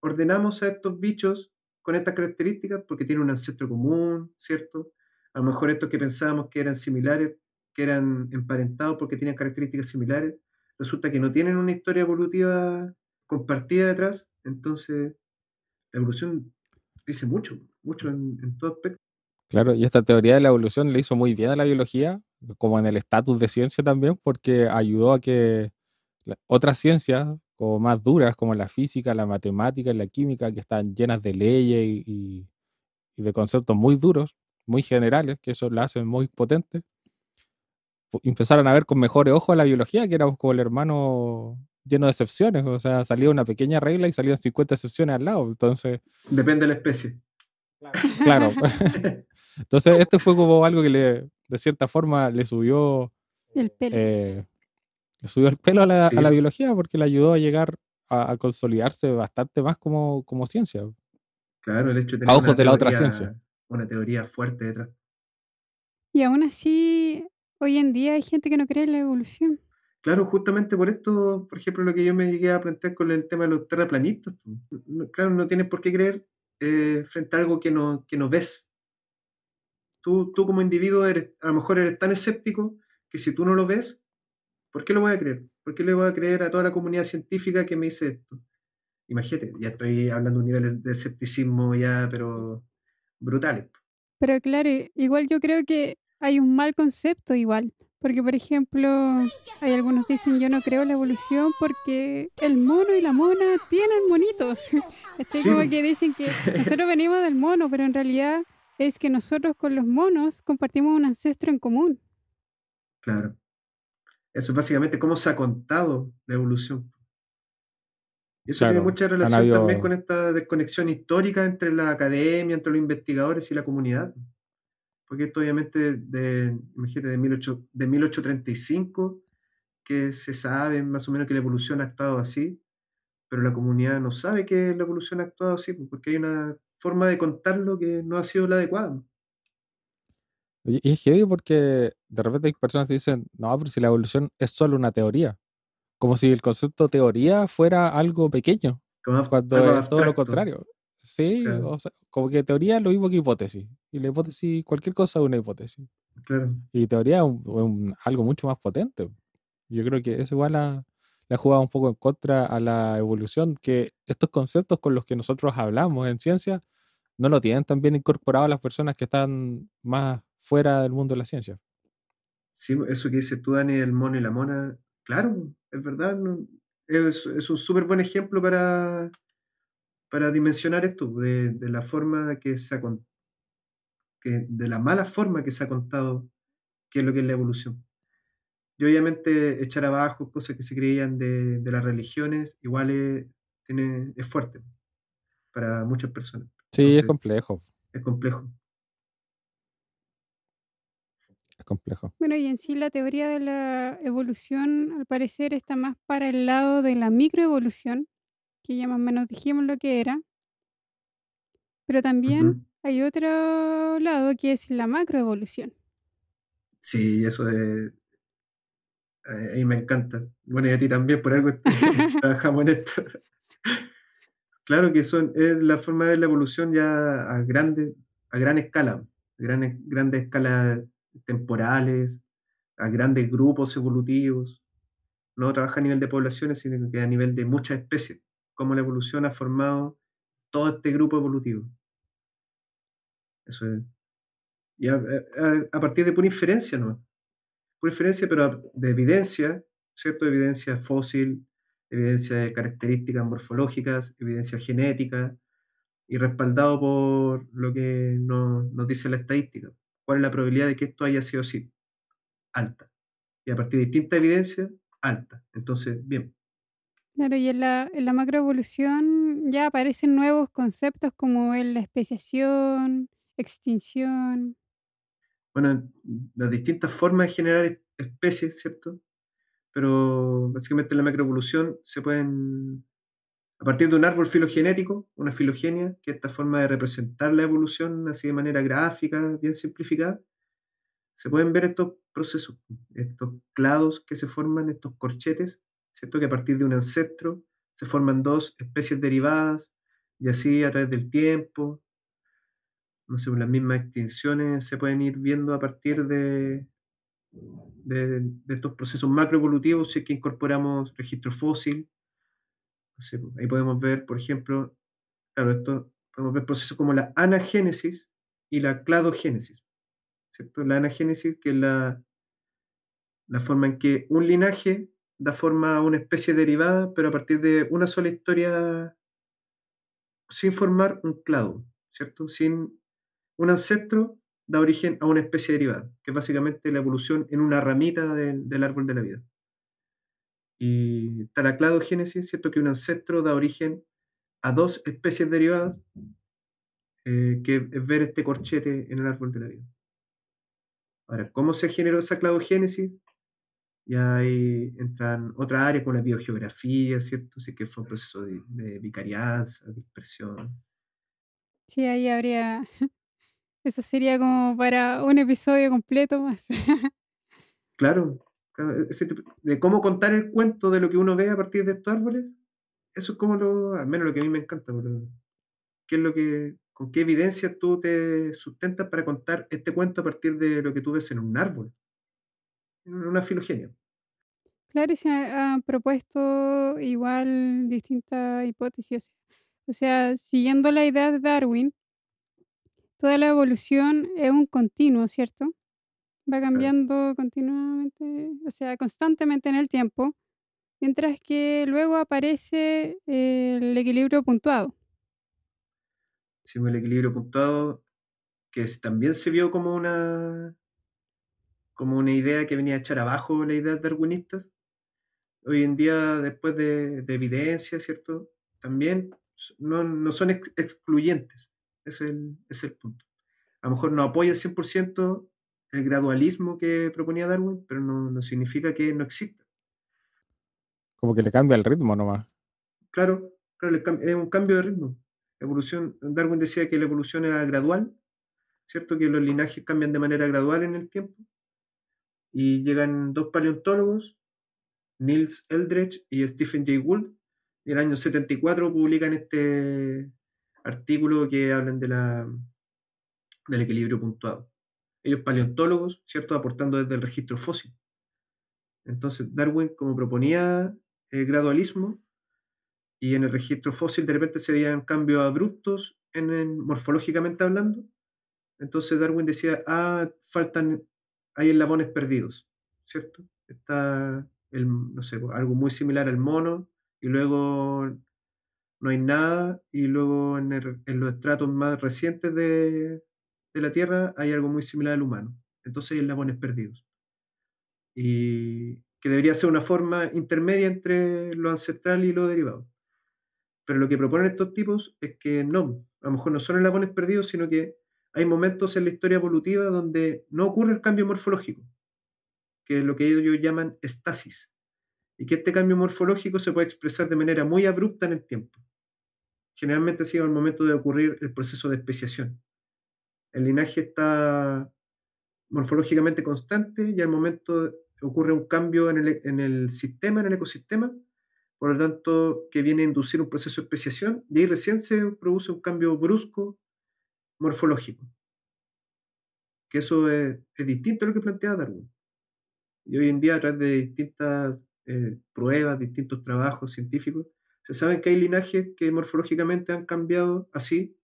ordenamos a estos bichos con estas características, porque tienen un ancestro común, ¿cierto? A lo mejor estos que pensábamos que eran similares, que eran emparentados porque tenían características similares, resulta que no tienen una historia evolutiva compartida detrás, entonces la evolución dice mucho, mucho en, todo aspecto. Claro, y esta teoría de la evolución le hizo muy bien a la biología, como en el estatus de ciencia también, porque ayudó a que otras ciencias, como más duras, como la física, la matemática y la química, que están llenas de leyes y, y- de conceptos muy duros, muy generales, que eso la hacen muy potente, empezaron a ver con mejores ojos la biología, que éramos como el hermano lleno de excepciones, o sea, salía una pequeña regla y salían 50 excepciones al lado, entonces... Depende de la especie. Claro. Entonces, este fue como algo que le, de cierta forma, le subió, El pelo. eh, le subió el pelo a la, a la biología porque le ayudó a llegar a, a consolidarse bastante más como, como ciencia. Claro, el hecho de A tener ojos una de la otra teoría- ciencia. Una teoría fuerte detrás. Y aún así, hoy en día hay gente que no cree en la evolución. Claro, justamente por esto, por ejemplo, lo que yo me llegué a plantear con el tema de los terraplanistas. Claro, no tienes por qué creer eh, frente a algo que no, que no ves. Tú, tú como individuo eres, a lo mejor eres tan escéptico que si tú no lo ves, ¿por qué lo voy a creer? ¿Por qué le voy a creer a toda la comunidad científica que me dice esto? Imagínate, ya estoy hablando de un nivel de escepticismo ya, pero brutales. Pero claro, igual yo creo que hay un mal concepto igual. Porque, por ejemplo, hay algunos dicen yo no creo en la evolución porque el mono y la mona tienen monitos. Estoy Sí. como que dicen que nosotros venimos del mono, pero en realidad es que nosotros con los monos compartimos un ancestro en común. Claro. Eso es básicamente cómo se ha contado la evolución. Y eso tiene mucha relación habido- también con esta desconexión histórica entre la academia, entre los investigadores y la comunidad. Porque esto obviamente de, imagínate, de, 18 de 1835, que se sabe más o menos que la evolución ha actuado así, pero la comunidad no sabe que la evolución ha actuado así, pues, porque hay una forma de contarlo que no ha sido la adecuada. Y es heavy porque de repente hay personas que dicen, no, pero si la evolución es solo una teoría. Como si el concepto teoría fuera algo pequeño, Como cuando es todo lo contrario. Sí, Claro. o sea, como que teoría es lo mismo que hipótesis. Y la hipótesis, cualquier cosa es una hipótesis. Claro. Y teoría es un- un- algo mucho más potente. Yo creo que eso igual le ha jugado un poco en contra a la evolución, que estos conceptos con los que nosotros hablamos en ciencia no lo tienen tan bien incorporado las personas que están más fuera del mundo de la ciencia. Sí, eso que dices tú, Dani, el mono y la mona, claro, es verdad, ¿no? es, es un súper buen ejemplo para, para dimensionar esto, de, de la forma que se ha con- que, de la mala forma que se ha contado qué es lo que es la evolución. Y obviamente echar abajo cosas que se creían de, de las religiones, igual es, tiene, es fuerte para muchas personas. Sí, es complejo, Es complejo. es complejo. Bueno, y en sí la teoría de la evolución al parecer está más para el lado de la microevolución, que ya más o menos dijimos lo que era. Pero también hay otro lado que es la macroevolución. Sí, eso de... A mí me encanta. Bueno, y a ti también, por algo trabajamos en esto. Claro que son, es la forma de la evolución ya a grande, a gran escala, a grandes, grandes escalas temporales, a grandes grupos evolutivos. No trabaja a nivel de poblaciones, sino que a nivel de muchas especies. Cómo la evolución ha formado todo este grupo evolutivo. Eso es. Y a, partir de pura inferencia, ¿no? Pura inferencia, pero de evidencia, ¿cierto? Evidencia fósil, evidencia de características morfológicas, evidencia genética, y respaldado por lo que nos, nos dice la estadística. ¿Cuál es la probabilidad de que esto haya sido así? Alta. Y a partir de distinta evidencia, alta. Entonces, bien. Claro, y en la, en macroevolución ya aparecen nuevos conceptos como la especiación, extinción. Bueno, las distintas formas de generar especies, ¿cierto? Pero básicamente en la macroevolución se pueden, a partir de un árbol filogenético, una filogenia, que es esta forma de representar la evolución así de manera gráfica, bien simplificada, se pueden ver estos procesos, estos clados que se forman, estos corchetes, ¿cierto? Que a partir de un ancestro se forman dos especies derivadas y así a través del tiempo, no sé, las mismas extinciones se pueden ir viendo a partir de, de, estos procesos macroevolutivos si es que incorporamos registro fósil. Ahí podemos ver, por ejemplo, claro, esto, podemos ver procesos como la anagénesis y la cladogénesis. ¿cierto? La anagénesis, que es la, la forma en que un linaje da forma a una especie derivada, pero a partir de una sola historia sin formar un clado, ¿cierto? Sin un ancestro da origen a una especie derivada, que es básicamente la evolución en una ramita del árbol de la vida. Y está la cladogénesis, ¿cierto? Que un ancestro da origen a dos especies derivadas, eh, que es ver este corchete en el árbol de la vida. Ahora, ¿cómo se generó esa cladogénesis? Ya ahí entran otras áreas como la biogeografía, ¿cierto? Así que fue un proceso de, de vicarianza, dispersión. Sí, ahí habría eso sería como para un episodio completo más. Claro, de cómo contar el cuento de lo que uno ve a partir de estos árboles, eso es como lo, al menos lo que a mí me encanta, ¿qué es lo que, con qué evidencia tú te sustentas para contar este cuento a partir de lo que tú ves en un árbol, una filogenia. Claro, y se han propuesto igual distintas hipótesis. O sea, siguiendo la idea de Darwin, toda la evolución es un continuo, ¿cierto? Va cambiando continuamente, o sea, constantemente en el tiempo, mientras que luego aparece el equilibrio puntuado. Sí, el equilibrio puntuado, que también se vio como una, como una idea que venía a echar abajo las ideas darwinistas. Hoy en día, después de, evidencia, ¿cierto? También no, son excluyentes es el, es el punto. A lo mejor no apoya al 100% el gradualismo que proponía Darwin, pero no, significa que no exista. Como que le cambia el ritmo nomás. Claro, claro, es un cambio de ritmo. Evolución, Darwin decía que la evolución era gradual, ¿cierto? Que los linajes cambian de manera gradual en el tiempo. Y llegan dos paleontólogos, Niels Eldredge y Stephen Jay Gould, y en el año 74 publican este, artículos que hablan de la, del equilibrio puntuado. Ellos paleontólogos, ¿cierto? Aportando desde el registro fósil. Entonces, Darwin, como proponía el gradualismo, y en el registro fósil de repente se veían cambios abruptos en, morfológicamente hablando. Entonces Darwin decía, ah, faltan, hay eslabones perdidos, ¿cierto? Está el, no sé, algo muy similar al mono, y luego no hay nada, y luego en, los estratos más recientes de, la Tierra hay algo muy similar al humano. Entonces hay eslabones perdidos. Y que debería ser una forma intermedia entre lo ancestral y lo derivado. Pero lo que proponen estos tipos es que no, a lo mejor no son eslabones perdidos, sino que hay momentos en la historia evolutiva donde no ocurre el cambio morfológico, que es lo que ellos llaman estasis, y que este cambio morfológico se puede expresar de manera muy abrupta en el tiempo generalmente sido el momento de ocurrir el proceso de especiación. El linaje está morfológicamente constante y al momento ocurre un cambio en el, sistema, en el ecosistema, por lo tanto, que viene a inducir un proceso de especiación y ahí recién se produce un cambio brusco morfológico. Que eso es, distinto a lo que planteaba Darwin. Y hoy en día, a través de distintas eh, pruebas, distintos trabajos científicos, Se sabe que hay linajes que morfológicamente han cambiado así,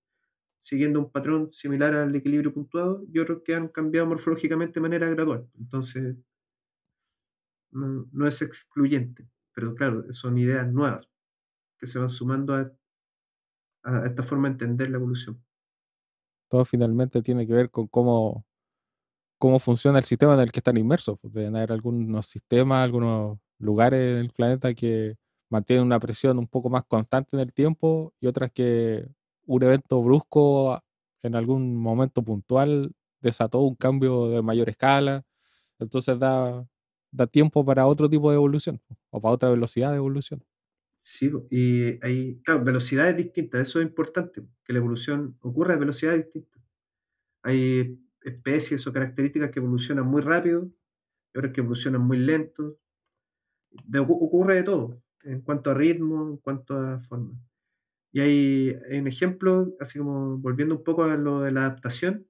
siguiendo un patrón similar al equilibrio puntuado, y otros que han cambiado morfológicamente de manera gradual. Entonces, no, es excluyente, pero claro, son ideas nuevas que se van sumando a esta forma de entender la evolución. Todo finalmente tiene que ver con cómo cómo funciona el sistema en el que están inmersos. Pues, deben haber algunos sistemas, algunos lugares en el planeta que mantienen una presión un poco más constante en el tiempo y otras que un evento brusco en algún momento puntual desató un cambio de mayor escala. Entonces da, da tiempo para otro tipo de evolución o para otra velocidad de evolución. Sí, y hay, claro, velocidades distintas, eso es importante, que la evolución ocurra a velocidades distintas. Hay especies o características que evolucionan muy rápido y otras que evolucionan muy lento. ocurre de todo, en cuanto a ritmo, en cuanto a forma. Y hay, un ejemplo, así como volviendo un poco a lo de la adaptación,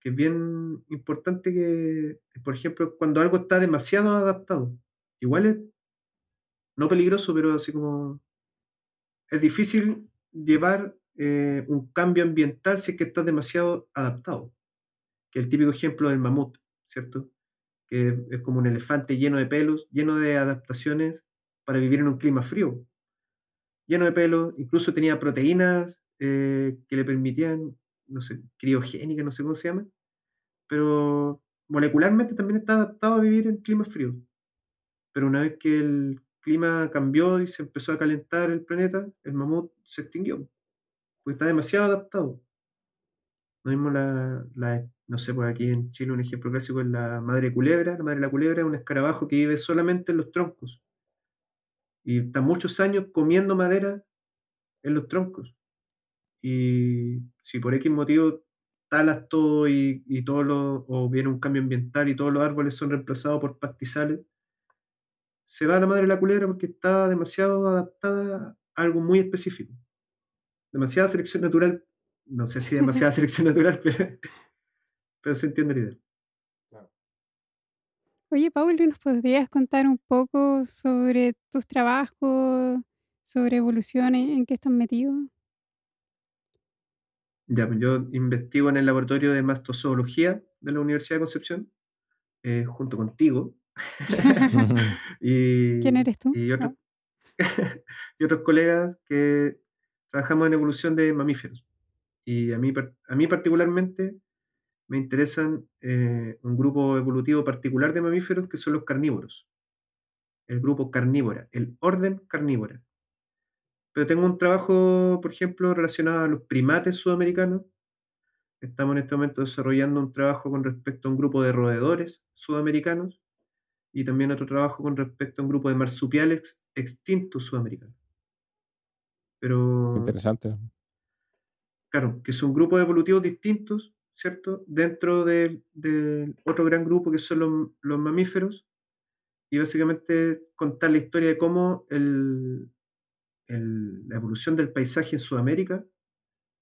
que es bien importante que, por ejemplo, cuando algo está demasiado adaptado, igual es no peligroso, pero así como es difícil llevar eh, un cambio ambiental si es que está demasiado adaptado que el típico ejemplo del mamut, ¿cierto? Que es como un elefante lleno de pelos, lleno de adaptaciones para vivir en un clima frío. Lleno de pelos, incluso tenía proteínas eh, que le permitían, no sé, criogénica, no sé cómo se llama, pero molecularmente también está adaptado a vivir en clima frío. Pero una vez que el clima cambió y se empezó a calentar el planeta, el mamut se extinguió, porque está demasiado adaptado. Lo mismo la, no sé, pues aquí en Chile un ejemplo clásico es la madre culebra. La madre de la culebra es un escarabajo que vive solamente en los troncos. Y está muchos años comiendo madera en los troncos. Y si por X motivo talas todo y, y todo lo, o viene un cambio ambiental y todos los árboles son reemplazados por pastizales, se va a la madre de la culebra porque está demasiado adaptada a algo muy específico. Demasiada selección natural no sé si demasiada selección natural, pero, pero se entiende la idea. Oye, Paul, ¿nos podrías contar un poco sobre tus trabajos, sobre evoluciones, en qué estás metido? Ya, pues, yo investigo en el laboratorio de mastozoología de la Universidad de Concepción, eh, junto contigo. y, ¿Quién eres tú? Y, y otros colegas que trabajamos en evolución de mamíferos. Y a mí, a mí particularmente me interesan eh, un grupo evolutivo particular de mamíferos que son los carnívoros. El grupo carnívora, el orden carnívora. Pero tengo un trabajo, por ejemplo, relacionado a los primates sudamericanos. Estamos en este momento desarrollando un trabajo con respecto a un grupo de roedores sudamericanos y también otro trabajo con respecto a un grupo de marsupiales extintos sudamericanos. Pero interesante. Claro, que son grupos evolutivos distintos, ¿cierto? Dentro del otro gran grupo que son los, mamíferos, y básicamente contar la historia de cómo la evolución del paisaje en Sudamérica,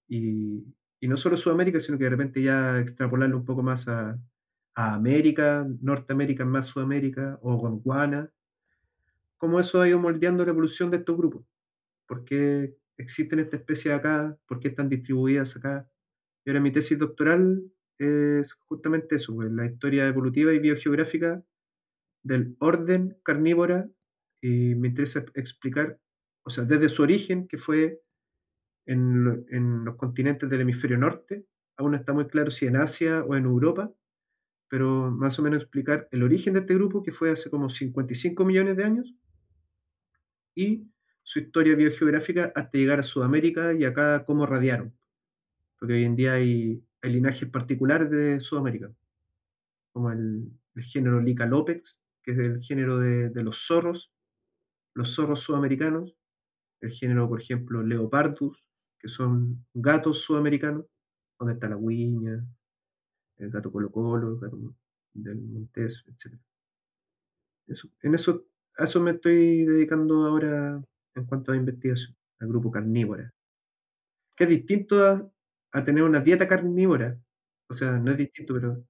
y, no solo Sudamérica, sino que de repente ya extrapolarlo un poco más a, América, Norteamérica más Sudamérica, o Gondwana, cómo eso ha ido moldeando la evolución de estos grupos. Porque existen estas especies acá, por qué están distribuidas acá. Y ahora mi tesis doctoral es justamente eso, pues, la historia evolutiva y biogeográfica del orden carnívora y me interesa explicar, o sea, desde su origen, que fue en, en, los continentes del hemisferio norte, aún no está muy claro si en Asia o en Europa, pero más o menos explicar el origen de este grupo, que fue hace como 55 millones de años, y su historia biogeográfica hasta llegar a Sudamérica y acá cómo radiaron. Porque hoy en día hay, linajes particulares de Sudamérica, como el, género Licalopex, que es el género de, los zorros, los zorros sudamericanos, el género, por ejemplo, Leopardus, que son gatos sudamericanos, donde está la guiña, el gato colo colo, el gato del montés, etc. en eso, a eso me estoy dedicando ahora en cuanto a investigación, al grupo carnívora. Que es distinto a, tener una dieta carnívora. O sea, no es distinto, pero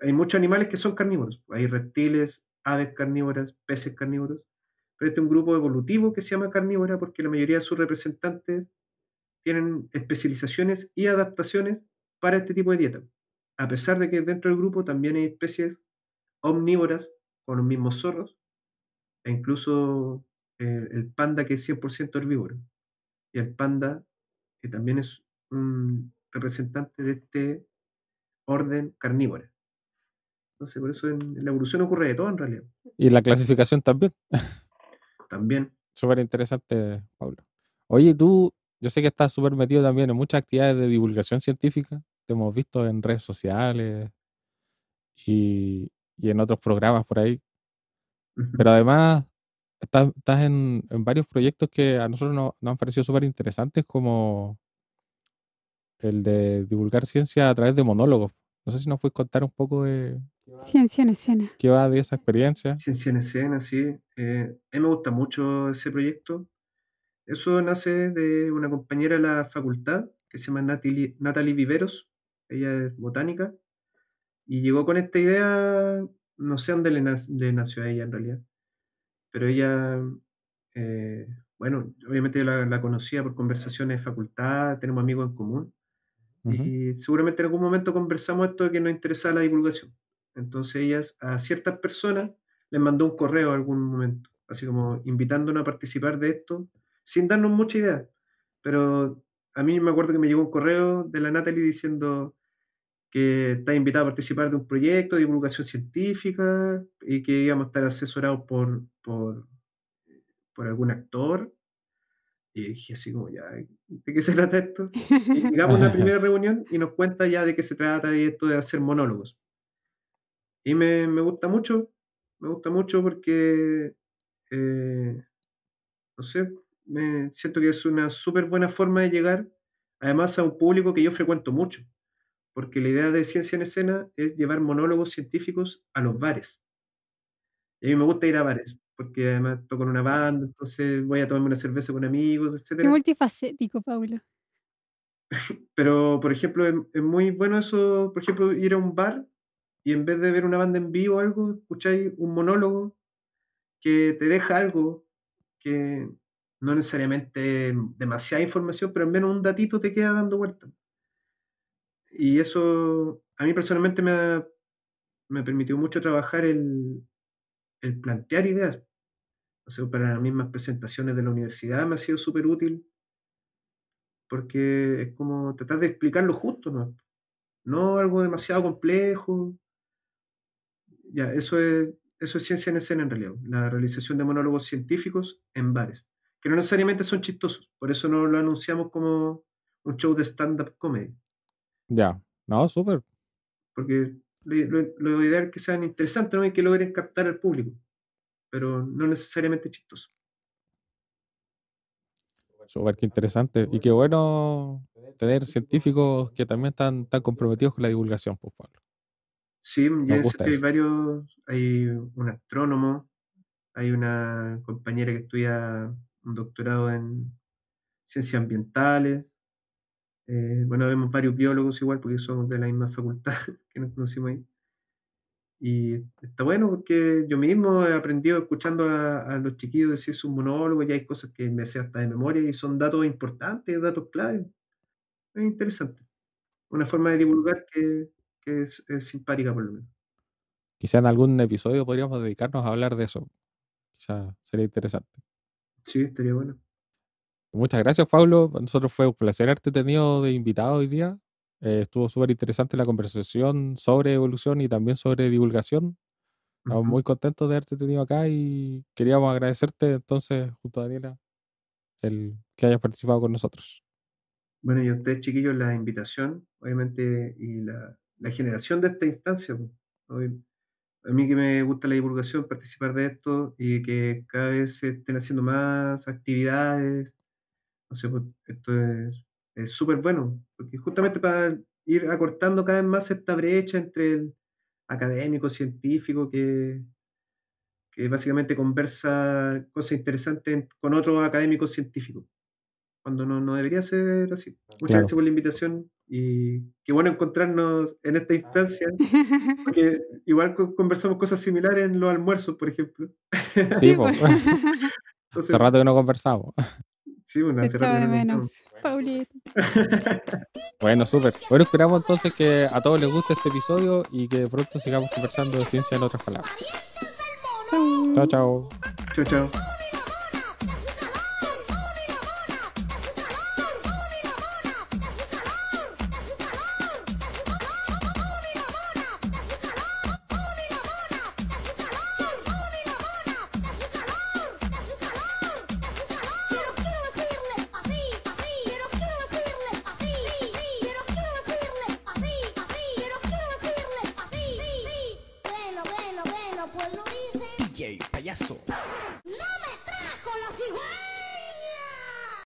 hay muchos animales que son carnívoros. Hay reptiles, aves carnívoras, peces carnívoros. pero este es un grupo evolutivo que se llama carnívora porque la mayoría de sus representantes tienen especializaciones y adaptaciones para este tipo de dieta. A pesar de que dentro del grupo también hay especies omnívoras con los mismos zorros, e incluso eh, el panda que es 100% herbívoro. Y el panda, que también es un representante de este orden carnívora. Entonces, por eso en, la evolución ocurre de todo en realidad. Y la clasificación también. También. Súper interesante, Pablo. Oye, tú, yo sé que estás súper metido también en muchas actividades de divulgación científica. Te hemos visto en redes sociales y, y en otros programas por ahí. Pero además, estás, estás en, en, varios proyectos que a nosotros nos, nos han parecido súper interesantes, como el de divulgar ciencia a través de monólogos. No sé si nos puedes contar un poco de... Ciencia en escena. ¿Qué va de esa experiencia? Ciencia en escena, sí. Eh, a mí me gusta mucho ese proyecto. Eso nace de una compañera de la facultad que se llama Natalie, Natalie Viveros. Ella es botánica. Y llegó con esta idea, no sé dónde le, le nació a ella en realidad. Pero ella, eh, bueno, obviamente la, la conocía por conversaciones de facultad, tenemos amigos en común. Y seguramente en algún momento conversamos esto de que nos interesaba la divulgación. Entonces ellas a ciertas personas les mandó un correo en algún momento, así como invitándonos a participar de esto, sin darnos mucha idea. Pero a mí me acuerdo que me llegó un correo de la Natalie diciendo que está invitada a participar de un proyecto de divulgación científica y que íbamos a estar asesorados por, por, por algún actor y dije así como, ya, ¿de qué se trata esto? Y llegamos a la primera reunión y nos cuenta ya de qué se trata y esto de hacer monólogos. Y me, me gusta mucho, me gusta mucho porque, eh, no sé, me siento que es una súper buena forma de llegar, además a un público que yo frecuento mucho, porque la idea de Ciencia en Escena es llevar monólogos científicos a los bares. Y a mí me gusta ir a bares, porque además toco en una banda, entonces voy a tomarme una cerveza con amigos, Qué multifacético, Paulo. Pero, por ejemplo, es, muy bueno eso, por ejemplo, ir a un bar y en vez de ver una banda en vivo o algo, escucháis un monólogo que te deja algo que no necesariamente demasiada información, pero al menos un datito te queda dando vuelta. Y eso a mí personalmente me, ha, me permitió mucho trabajar el, el plantear ideas. O sea, para las mismas presentaciones de la universidad me ha sido súper útil porque es como tratar de explicarlo justo, ¿no? No algo demasiado complejo. Ya, eso es, eso es ciencia en escena en realidad, la realización de monólogos científicos en bares, que no necesariamente son chistosos, por eso no lo anunciamos como un show de stand-up comedy. Ya, no, súper. Porque lo, lo, ideal es que sean interesantes ¿no? y que logren captar al público, pero no necesariamente chistoso. Súper que interesante. Y qué bueno tener científicos que también están tan comprometidos con la divulgación, pues Pablo. Sí, ya hay varios, hay un astrónomo, hay una compañera que estudia un doctorado en ciencias ambientales, eh, bueno, vemos varios biólogos igual, porque somos de la misma facultad que nos conocimos ahí. Y está bueno porque yo mismo he aprendido escuchando a, los chiquillos decir sus monólogos, y hay cosas que me sé hasta de memoria y son datos importantes, datos claves. Es interesante. Una forma de divulgar que, que es, es, simpática por lo menos. Quizá en algún episodio podríamos dedicarnos a hablar de eso. Quizá sería interesante. Sí, estaría bueno. Muchas gracias, Pablo. Para nosotros fue un placer haberte tenido de invitado hoy día. Eh, estuvo súper interesante la conversación sobre evolución y también sobre divulgación. Estamos muy contentos de haberte tenido acá y queríamos agradecerte entonces, junto a Daniela, el que hayas participado con nosotros. Bueno, y a ustedes, chiquillos, la invitación, obviamente, y la, la generación de esta instancia. A mí que me gusta la divulgación, participar de esto y que cada vez se estén haciendo más actividades, pues, esto es súper bueno, porque justamente para ir acortando cada vez más esta brecha entre el académico, científico, que, que básicamente conversa cosas interesantes con otros académicos científicos, cuando no, no debería ser así. Muchas gracias por la invitación Y qué bueno encontrarnos en esta instancia, porque igual co- conversamos cosas similares en los almuerzos, por ejemplo. Sí, pues. Entonces, Hace rato que no conversamos. Sí, bueno, Se echaba de no menos. Paulito. Bueno, súper. Bueno, esperamos entonces que a todos les guste este episodio y que pronto sigamos conversando de ciencia en otras palabras. Chau. Chao, chao. Chao, chao.